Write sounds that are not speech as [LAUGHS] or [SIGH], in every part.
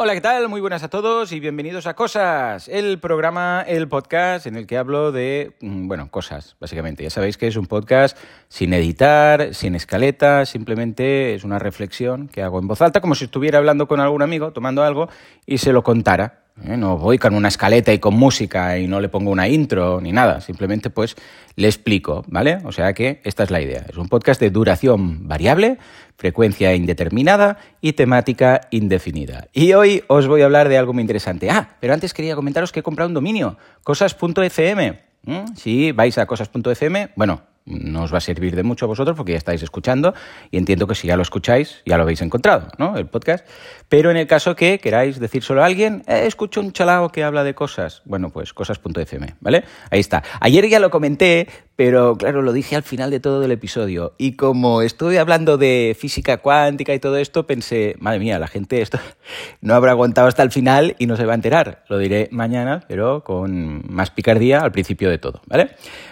Hola, ¿qué tal? Muy buenas a todos y bienvenidos a Cosas, el programa, el podcast en el que hablo de, mm, bueno, cosas, básicamente. Ya sabéis que es un podcast sin editar, sin escaleta, simplemente es una reflexión que hago en voz alta, como si estuviera hablando con algún amigo, tomando algo y se lo contara. ¿Eh? No voy con una escaleta y con música y no le pongo una intro ni nada, simplemente pues le explico, ¿vale? O sea que esta es la idea. Es un podcast de duración variable, frecuencia indeterminada y temática indefinida. Y hoy os voy a hablar de algo muy interesante. Ah, pero antes quería comentaros que he comprado un dominio, cosas.fm. ¿Mm? Si vais a cosas.fm, bueno, no os va a servir de mucho a vosotros porque ya estáis escuchando y entiendo que si ya lo escucháis ya lo habéis encontrado, ¿no? El podcast. Pero en el caso que queráis decir solo a alguien, eh, escucho un chalao que habla de cosas, bueno, pues cosas.fm, ¿vale? Ahí está. Ayer ya lo comenté, pero claro, lo dije al final de todo el episodio. Y como estuve hablando de física cuántica y todo esto, pensé, madre mía, la gente esto [LAUGHS] no habrá aguantado hasta el final y no se va a enterar. Lo diré mañana, pero con más picardía al principio de todo, ¿vale?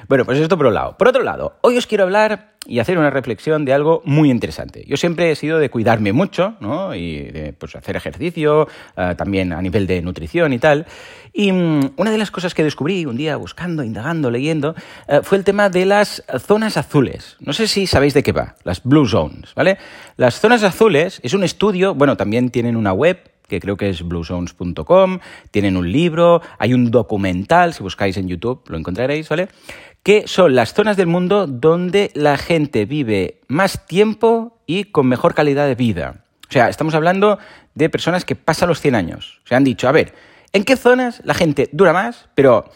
Bueno, pues esto por un lado. Por otro lado, hoy os quiero hablar y hacer una reflexión de algo muy interesante. Yo siempre he sido de cuidarme mucho, ¿no? Y de pues, hacer ejercicio, uh, también a nivel de nutrición y tal. Y um, una de las cosas que descubrí un día buscando, indagando, leyendo, uh, fue el tema de las zonas azules. No sé si sabéis de qué va, las Blue Zones, ¿vale? Las zonas azules es un estudio, bueno, también tienen una web que creo que es bluezones.com, tienen un libro, hay un documental, si buscáis en YouTube lo encontraréis, ¿vale? Que son las zonas del mundo donde la gente vive más tiempo y con mejor calidad de vida. O sea, estamos hablando de personas que pasan los 100 años. Se han dicho, a ver, ¿en qué zonas la gente dura más, pero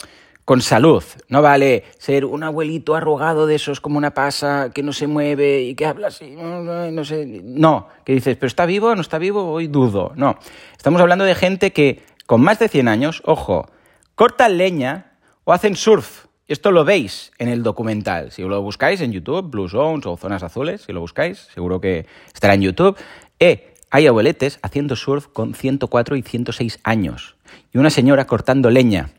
con salud. No vale ser un abuelito arrugado de esos como una pasa que no se mueve y que habla así, no sé. No, que dices, pero está vivo, no está vivo, hoy dudo. No, estamos hablando de gente que con más de 100 años, ojo, cortan leña o hacen surf. Esto lo veis en el documental. Si lo buscáis en YouTube, Blue Zones o Zonas Azules, si lo buscáis, seguro que estará en YouTube. Eh, hay abueletes haciendo surf con 104 y 106 años. Y una señora cortando leña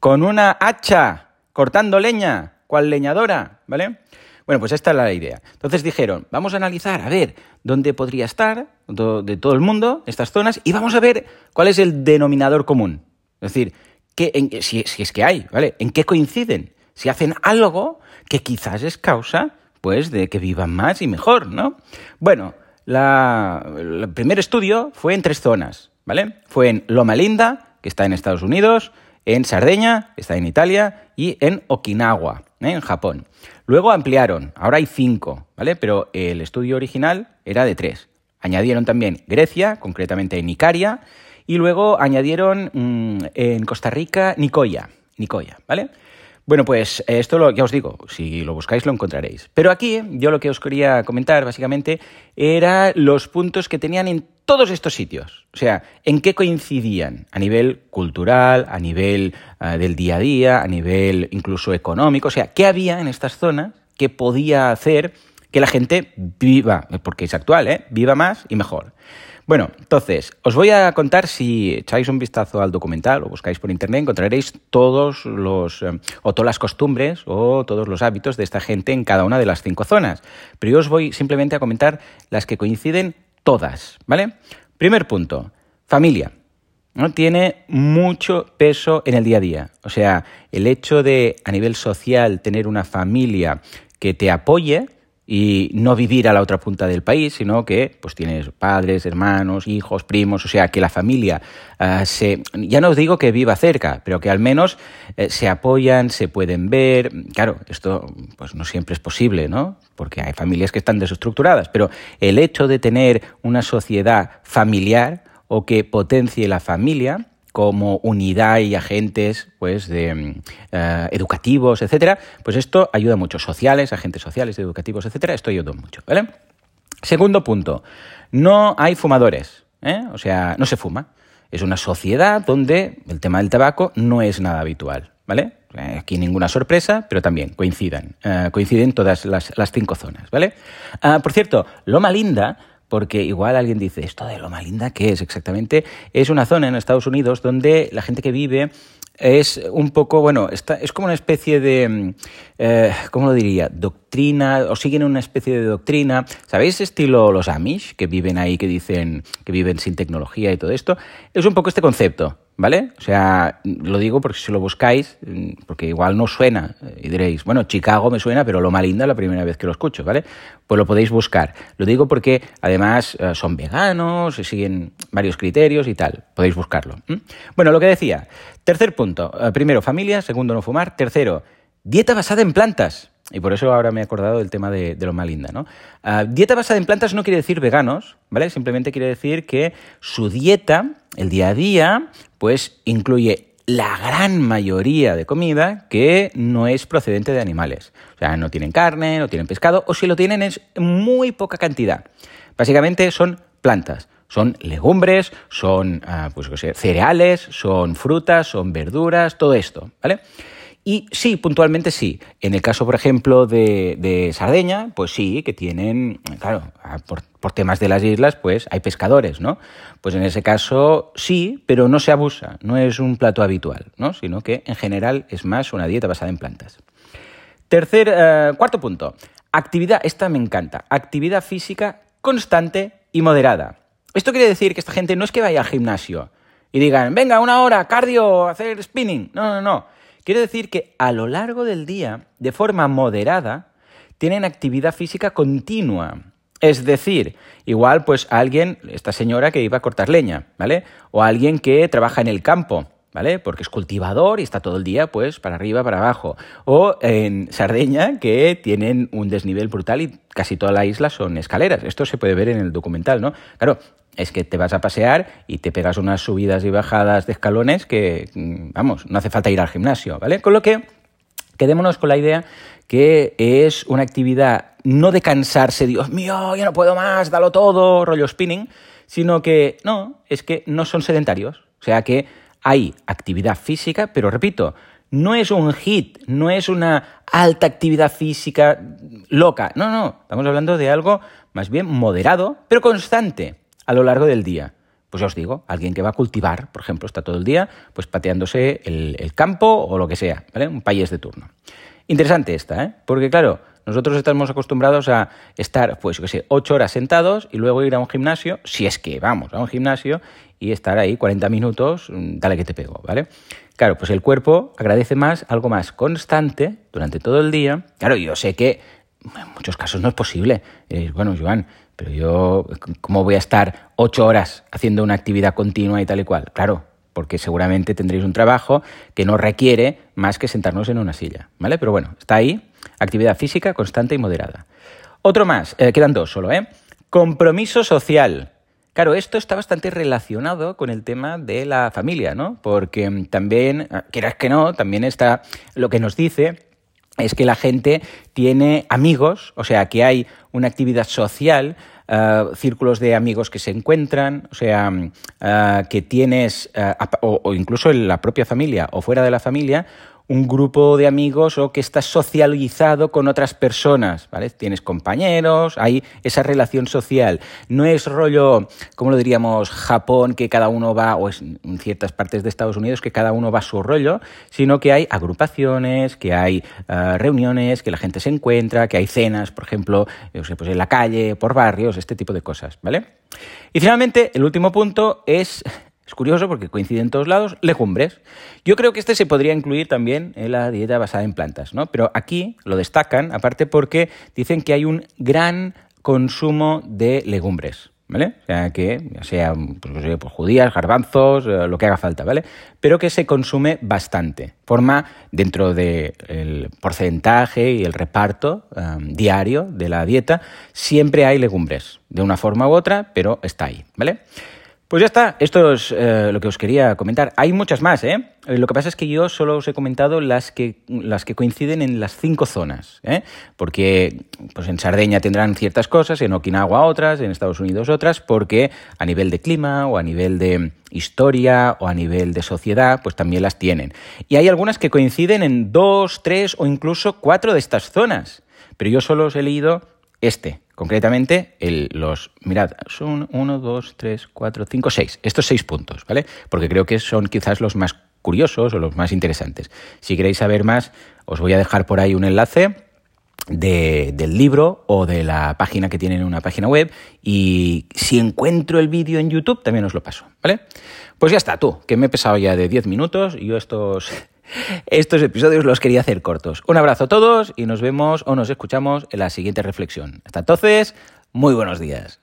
con una hacha, cortando leña, cual leñadora, ¿vale? Bueno, pues esta es la idea. Entonces dijeron, vamos a analizar, a ver, dónde podría estar de todo el mundo, estas zonas, y vamos a ver cuál es el denominador común. Es decir, que si es que hay, ¿vale? ¿En qué coinciden? Si hacen algo que quizás es causa, pues, de que vivan más y mejor, ¿no? Bueno, la, el primer estudio fue en tres zonas, ¿vale? Fue en Loma Linda, que está en Estados Unidos, en Sardeña, está en Italia, y en Okinawa, ¿eh? en Japón. Luego ampliaron, ahora hay cinco, ¿vale? Pero el estudio original era de tres. Añadieron también Grecia, concretamente en Icaria, y luego añadieron mmm, en Costa Rica Nicoya, Nicoya, ¿vale? Bueno, pues esto lo, ya os digo, si lo buscáis lo encontraréis. Pero aquí yo lo que os quería comentar básicamente era los puntos que tenían en todos estos sitios. O sea, en qué coincidían a nivel cultural, a nivel uh, del día a día, a nivel incluso económico. O sea, qué había en estas zonas que podía hacer que la gente viva, porque es actual, ¿eh? viva más y mejor. Bueno, entonces, os voy a contar, si echáis un vistazo al documental o buscáis por internet, encontraréis todos los, eh, o todas las costumbres o todos los hábitos de esta gente en cada una de las cinco zonas. Pero yo os voy simplemente a comentar las que coinciden todas, ¿vale? Primer punto, familia. ¿no? Tiene mucho peso en el día a día. O sea, el hecho de a nivel social tener una familia que te apoye, y no vivir a la otra punta del país, sino que pues tienes padres, hermanos, hijos, primos, o sea, que la familia uh, se ya no os digo que viva cerca, pero que al menos eh, se apoyan, se pueden ver. Claro, esto pues no siempre es posible, ¿no? Porque hay familias que están desestructuradas, pero el hecho de tener una sociedad familiar o que potencie la familia como unidad y agentes pues de uh, educativos, etcétera, pues esto ayuda mucho. Sociales, agentes sociales, educativos, etcétera, esto ayuda mucho, ¿vale? Segundo punto, no hay fumadores, ¿eh? o sea, no se fuma. Es una sociedad donde el tema del tabaco no es nada habitual, ¿vale? Aquí ninguna sorpresa, pero también coincidan, uh, coinciden todas las, las, cinco zonas, ¿vale? Uh, por cierto, Loma Linda porque igual alguien dice, ¿esto de Loma Linda qué es exactamente? Es una zona en Estados Unidos donde la gente que vive es un poco, bueno, está, es como una especie de, mm, eh, ¿cómo lo diría? Doctrina, o siguen una especie de doctrina. ¿Sabéis estilo los Amish, que viven ahí, que dicen que viven sin tecnología y todo esto? Es un poco este concepto. ¿Vale? O sea, lo digo porque si lo buscáis, porque igual no suena, y diréis, bueno, Chicago me suena, pero Loma Linda es la primera vez que lo escucho, ¿vale? Pues lo podéis buscar. Lo digo porque además eh, son veganos, siguen varios criterios y tal. Podéis buscarlo. Bueno, lo que decía. Tercer punto. Eh, primero, familia. Segundo, no fumar. Tercero, dieta basada en plantas. Y por eso ahora me he acordado del tema de, de Loma Linda, ¿no? Ah, dieta basada en plantas no quiere decir veganos, ¿vale? Simplemente quiere decir que su dieta, el día a día, pues incluye la gran mayoría de comida que no es procedente de animales. O sea, no tienen carne, no tienen pescado, o si lo tienen es muy poca cantidad. Básicamente son plantas. Son legumbres, son ah, pues, cereales, son frutas, son verduras, todo esto, ¿vale? Y sí, puntualmente sí. En el caso, por ejemplo, de, de Sardeña, pues sí, que tienen, claro, por, por, temas de las islas, pues hay pescadores, ¿no? Pues en ese caso sí, pero no se abusa, no es un plato habitual, ¿no? Sino que en general es más una dieta basada en plantas. Tercer, eh, cuarto punto. Actividad, esta me encanta. Actividad física constante y moderada. Esto quiere decir que esta gente no es que vaya al gimnasio y digan, venga, una hora, cardio, hacer spinning. No, no, no. Quiere decir que a lo largo del día, de forma moderada, tienen actividad física continua. Es decir, igual pues alguien, esta señora que iba a cortar leña, ¿vale? O alguien que trabaja en el campo, ¿vale? Porque es cultivador y está todo el día, pues, para arriba, para abajo. O en Sardeña, que tienen un desnivel brutal y casi toda la isla son escaleras. Esto se puede ver en el documental, ¿no? Claro, es que te vas a pasear y te pegas unas subidas y bajadas de escalones que, mm, vamos, no hace falta ir al gimnasio, ¿vale? Con lo que quedémonos con la idea que es una actividad no de cansarse, Dios mío, ya no puedo más, dalo todo, rollo spinning, sino que no, es que no son sedentarios. O sea que hay actividad física, pero repito, no es un hit, no es una alta actividad física loca. No, no, estamos hablando de algo más bien moderado, pero constante a lo largo del día. Pues ya os digo, alguien que va a cultivar, por ejemplo, está todo el día pues pateándose el, campo o lo que sea, ¿vale? Un país de turno. Interesante esta, ¿eh? Porque claro, nosotros estamos acostumbrados a estar, pues yo qué sé, ocho horas sentados y luego ir a un gimnasio, si es que vamos a un gimnasio, y estar ahí 40 minutos, mm, dale que te pego, ¿vale? Claro, pues el cuerpo agradece más algo más constante durante todo el día. Claro, yo sé que en muchos casos no es posible. bueno, Joan, pero yo, ¿cómo voy a estar ocho horas haciendo una actividad continua y tal y cual? Claro, porque seguramente tendréis un trabajo que no requiere más que sentarnos en una silla, ¿vale? Pero bueno, está ahí, actividad física constante y moderada. Otro más, eh, quedan dos solo, ¿eh? Compromiso social. Claro, esto está bastante relacionado con el tema de la familia, ¿no? Porque también, ah, quieras que no, también está lo que nos dice es que la gente tiene amigos, o sea, que hay una actividad social, eh, círculos de amigos que se encuentran, o sea, eh, que tienes, eh, o, incluso en la propia familia o fuera de la familia, un grupo de amigos o que estás socializado con otras personas, ¿vale? Tienes compañeros, hay esa relación social. No es rollo, como lo diríamos, Japón, que cada uno va, o es en ciertas partes de Estados Unidos, que cada uno va a su rollo, sino que hay agrupaciones, que hay uh, reuniones, que la gente se encuentra, que hay cenas, por ejemplo, yo sé, pues en la calle, por barrios, este tipo de cosas, ¿vale? Y finalmente, el último punto es es curioso porque coincide en todos lados, legumbres. Yo creo que este se podría incluir también en la dieta basada en plantas, ¿no? Pero aquí lo destacan, aparte porque dicen que hay un gran consumo de legumbres. ¿Vale? O sea, que ya sea pues, pues, judías, garbanzos, eh, lo que haga falta, ¿vale? Pero que se consume bastante. Forma dentro del porcentaje y el reparto diario de la dieta, siempre hay legumbres, de una forma u otra, pero está ahí, ¿vale? Pues ya está, esto es eh, lo que os quería comentar. Hay muchas más, ¿eh? ¿eh? Lo que pasa es que yo solo os he comentado las que, las que coinciden en las cinco zonas, ¿eh? Porque pues en Sardeña tendrán ciertas cosas, en Okinawa otras, en Estados Unidos otras, porque a nivel de clima o a nivel de historia o a nivel de sociedad, pues también las tienen. Y hay algunas que coinciden en dos, tres o incluso cuatro de estas zonas. Pero yo solo os he leído este, Concretamente, los, mirad, son 1, 2, 3, 4, 5, 6. Estos seis puntos, ¿vale? Porque creo que son quizás los más curiosos o los más interesantes. Si queréis saber más, os voy a dejar por ahí un enlace de, del libro o de la página que tienen en una página web y si encuentro el vídeo en YouTube también os lo paso, ¿vale? Pues ya está, tú, que me he pesado ya de 10 minutos y yo estos, estos episodios los quería hacer cortos. Un abrazo a todos y nos vemos o nos escuchamos en la siguiente reflexión. Hasta entonces, muy buenos días.